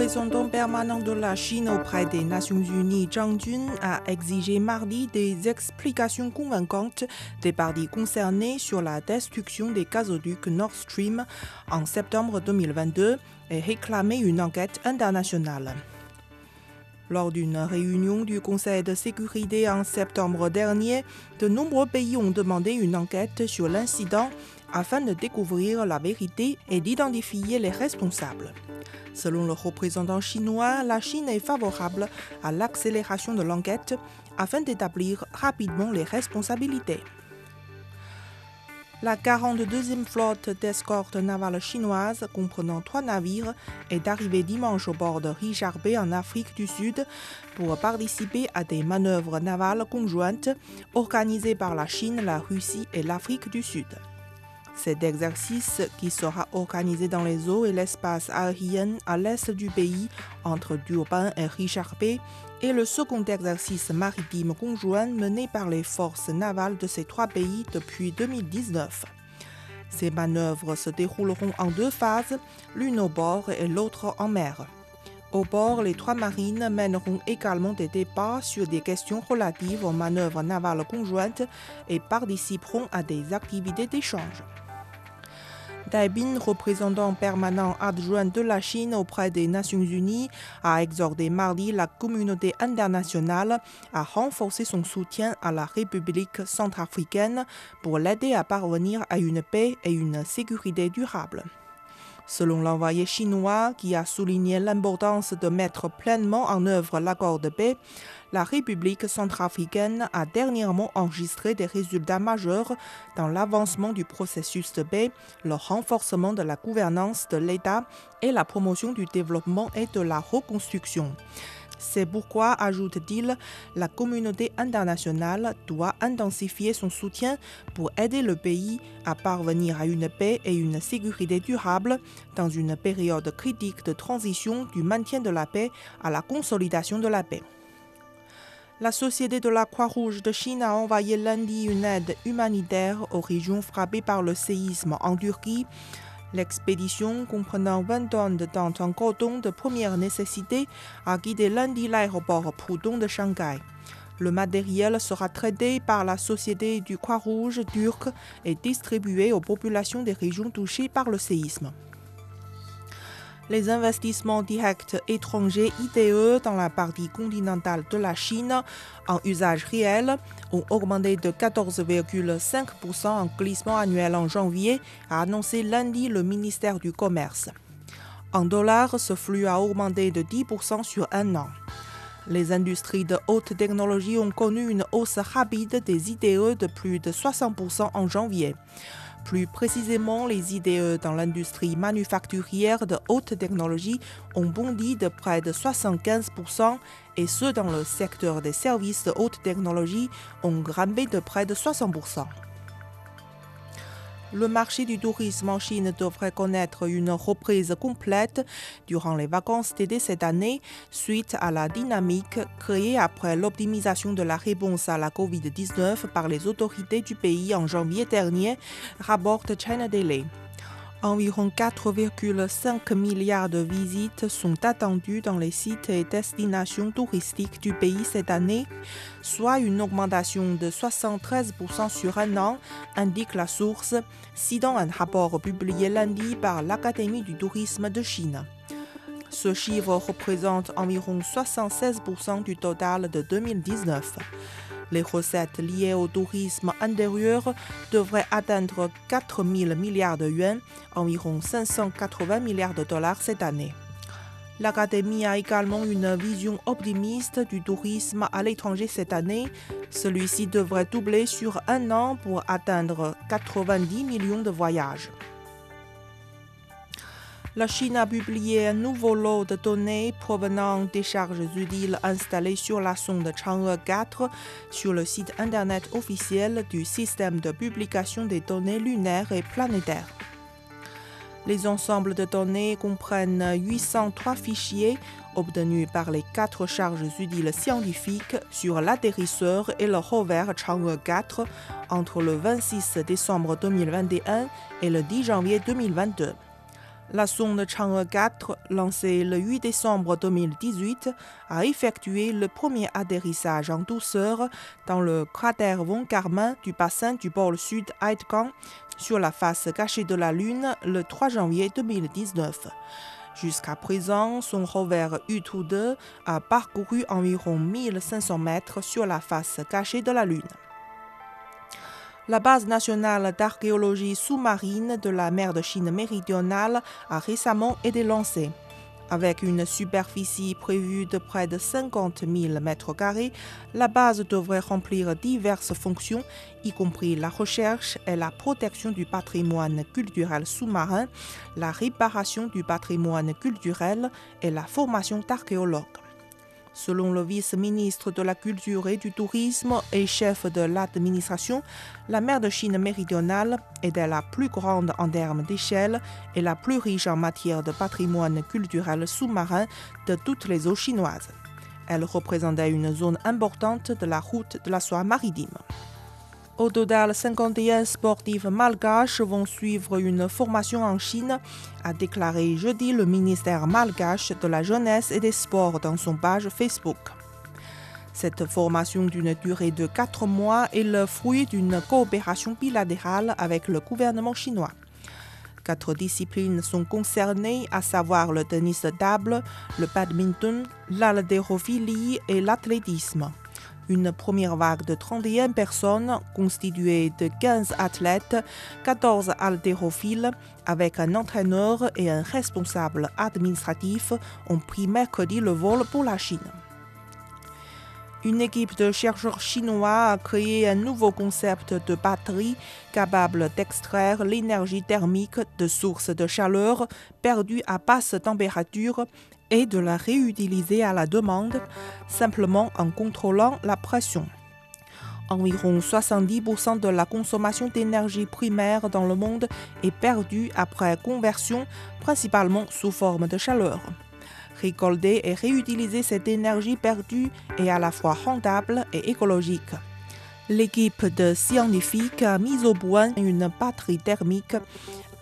Représentant permanent de la Chine auprès des Nations Unies, Zhang Jun, a exigé mardi des explications convaincantes des parties concernées sur la destruction des gazoducs Nord Stream en septembre 2022 et réclamé une enquête internationale. Lors d'une réunion du Conseil de sécurité en septembre dernier, de nombreux pays ont demandé une enquête sur l'incident afin de découvrir la vérité et d'identifier les responsables. Selon le représentant chinois, la Chine est favorable à l'accélération de l'enquête afin d'établir rapidement les responsabilités. La 42e flotte d'escorte navale chinoise, comprenant trois navires, est arrivée dimanche au bord de Richard en Afrique du Sud pour participer à des manœuvres navales conjointes organisées par la Chine, la Russie et l'Afrique du Sud. Cet exercice, qui sera organisé dans les eaux et l'espace aérien à l'est du pays, entre Durban et Richard est le second exercice maritime conjoint mené par les forces navales de ces trois pays depuis 2019. Ces manœuvres se dérouleront en deux phases, l'une au bord et l'autre en mer. Au bord, les trois marines mèneront également des débats sur des questions relatives aux manœuvres navales conjointes et participeront à des activités d'échange. Daibin, représentant permanent adjoint de la Chine auprès des Nations Unies, a exhorté mardi la communauté internationale à renforcer son soutien à la République centrafricaine pour l'aider à parvenir à une paix et une sécurité durable. Selon l'envoyé chinois qui a souligné l'importance de mettre pleinement en œuvre l'accord de paix, la République centrafricaine a dernièrement enregistré des résultats majeurs dans l'avancement du processus de paix, le renforcement de la gouvernance de l'État et la promotion du développement et de la reconstruction. C'est pourquoi, ajoute-t-il, la communauté internationale doit intensifier son soutien pour aider le pays à parvenir à une paix et une sécurité durable dans une période critique de transition du maintien de la paix à la consolidation de la paix. La Société de la Croix-Rouge de Chine a envoyé lundi une aide humanitaire aux régions frappées par le séisme en Turquie. L'expédition, comprenant 20 tonnes de tentes en coton de première nécessité, a quitté lundi l'aéroport Pudong de Shanghai. Le matériel sera traité par la Société du Croix-Rouge turque et distribué aux populations des régions touchées par le séisme. Les investissements directs étrangers ITE dans la partie continentale de la Chine en usage réel ont augmenté de 14,5% en glissement annuel en janvier, a annoncé lundi le ministère du Commerce. En dollars, ce flux a augmenté de 10% sur un an. Les industries de haute technologie ont connu une hausse rapide des ITE de plus de 60% en janvier. Plus précisément, les IDE dans l'industrie manufacturière de haute technologie ont bondi de près de 75% et ceux dans le secteur des services de haute technologie ont grimpé de près de 60%. Le marché du tourisme en Chine devrait connaître une reprise complète durant les vacances d'été cette année suite à la dynamique créée après l'optimisation de la réponse à la COVID-19 par les autorités du pays en janvier dernier, rapporte China Daily. Environ 4,5 milliards de visites sont attendues dans les sites et destinations touristiques du pays cette année, soit une augmentation de 73% sur un an, indique la source, citant un rapport publié lundi par l'Académie du tourisme de Chine. Ce chiffre représente environ 76% du total de 2019. Les recettes liées au tourisme intérieur devraient atteindre 4 000 milliards de yuan, environ 580 milliards de dollars cette année. L'Académie a également une vision optimiste du tourisme à l'étranger cette année. Celui-ci devrait doubler sur un an pour atteindre 90 millions de voyages. La Chine a publié un nouveau lot de données provenant des charges utiles installées sur la sonde Chang'e 4 sur le site internet officiel du système de publication des données lunaires et planétaires. Les ensembles de données comprennent 803 fichiers obtenus par les quatre charges utiles scientifiques sur l'atterrisseur et le rover Chang'e 4 entre le 26 décembre 2021 et le 10 janvier 2022. La sonde Chang'e 4, lancée le 8 décembre 2018, a effectué le premier atterrissage en douceur dans le cratère von Karman du bassin du pôle sud Aitkan sur la face cachée de la Lune le 3 janvier 2019. Jusqu'à présent, son rover U-2 a parcouru environ 1500 mètres sur la face cachée de la Lune. La base nationale d'archéologie sous-marine de la mer de Chine méridionale a récemment été lancée. Avec une superficie prévue de près de 50 000 mètres carrés, la base devrait remplir diverses fonctions, y compris la recherche et la protection du patrimoine culturel sous-marin, la réparation du patrimoine culturel et la formation d'archéologues. Selon le vice-ministre de la Culture et du Tourisme et chef de l'administration, la mer de Chine méridionale est la plus grande en termes d'échelle et la plus riche en matière de patrimoine culturel sous-marin de toutes les eaux chinoises. Elle représentait une zone importante de la route de la soie maritime. Au total, 51 sportifs malgaches vont suivre une formation en Chine, a déclaré jeudi le ministère malgache de la Jeunesse et des Sports dans son page Facebook. Cette formation d'une durée de 4 mois est le fruit d'une coopération bilatérale avec le gouvernement chinois. Quatre disciplines sont concernées, à savoir le tennis de table, le badminton, l'haltérophilie et l'athlétisme une première vague de 31 personnes constituée de 15 athlètes, 14 haltérophiles, avec un entraîneur et un responsable administratif, ont pris mercredi le vol pour la Chine. Une équipe de chercheurs chinois a créé un nouveau concept de batterie capable d'extraire l'énergie thermique de sources de chaleur perdues à basse température et de la réutiliser à la demande simplement en contrôlant la pression. Environ 70% de la consommation d'énergie primaire dans le monde est perdue après conversion, principalement sous forme de chaleur. Récolter et réutiliser cette énergie perdue est à la fois rentable et écologique. L'équipe de scientifiques a mis au point une batterie thermique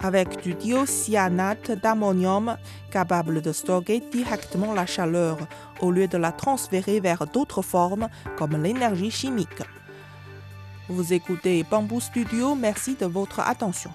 avec du diocyanate d'ammonium capable de stocker directement la chaleur au lieu de la transférer vers d'autres formes comme l'énergie chimique. Vous écoutez Bamboo Studio, merci de votre attention.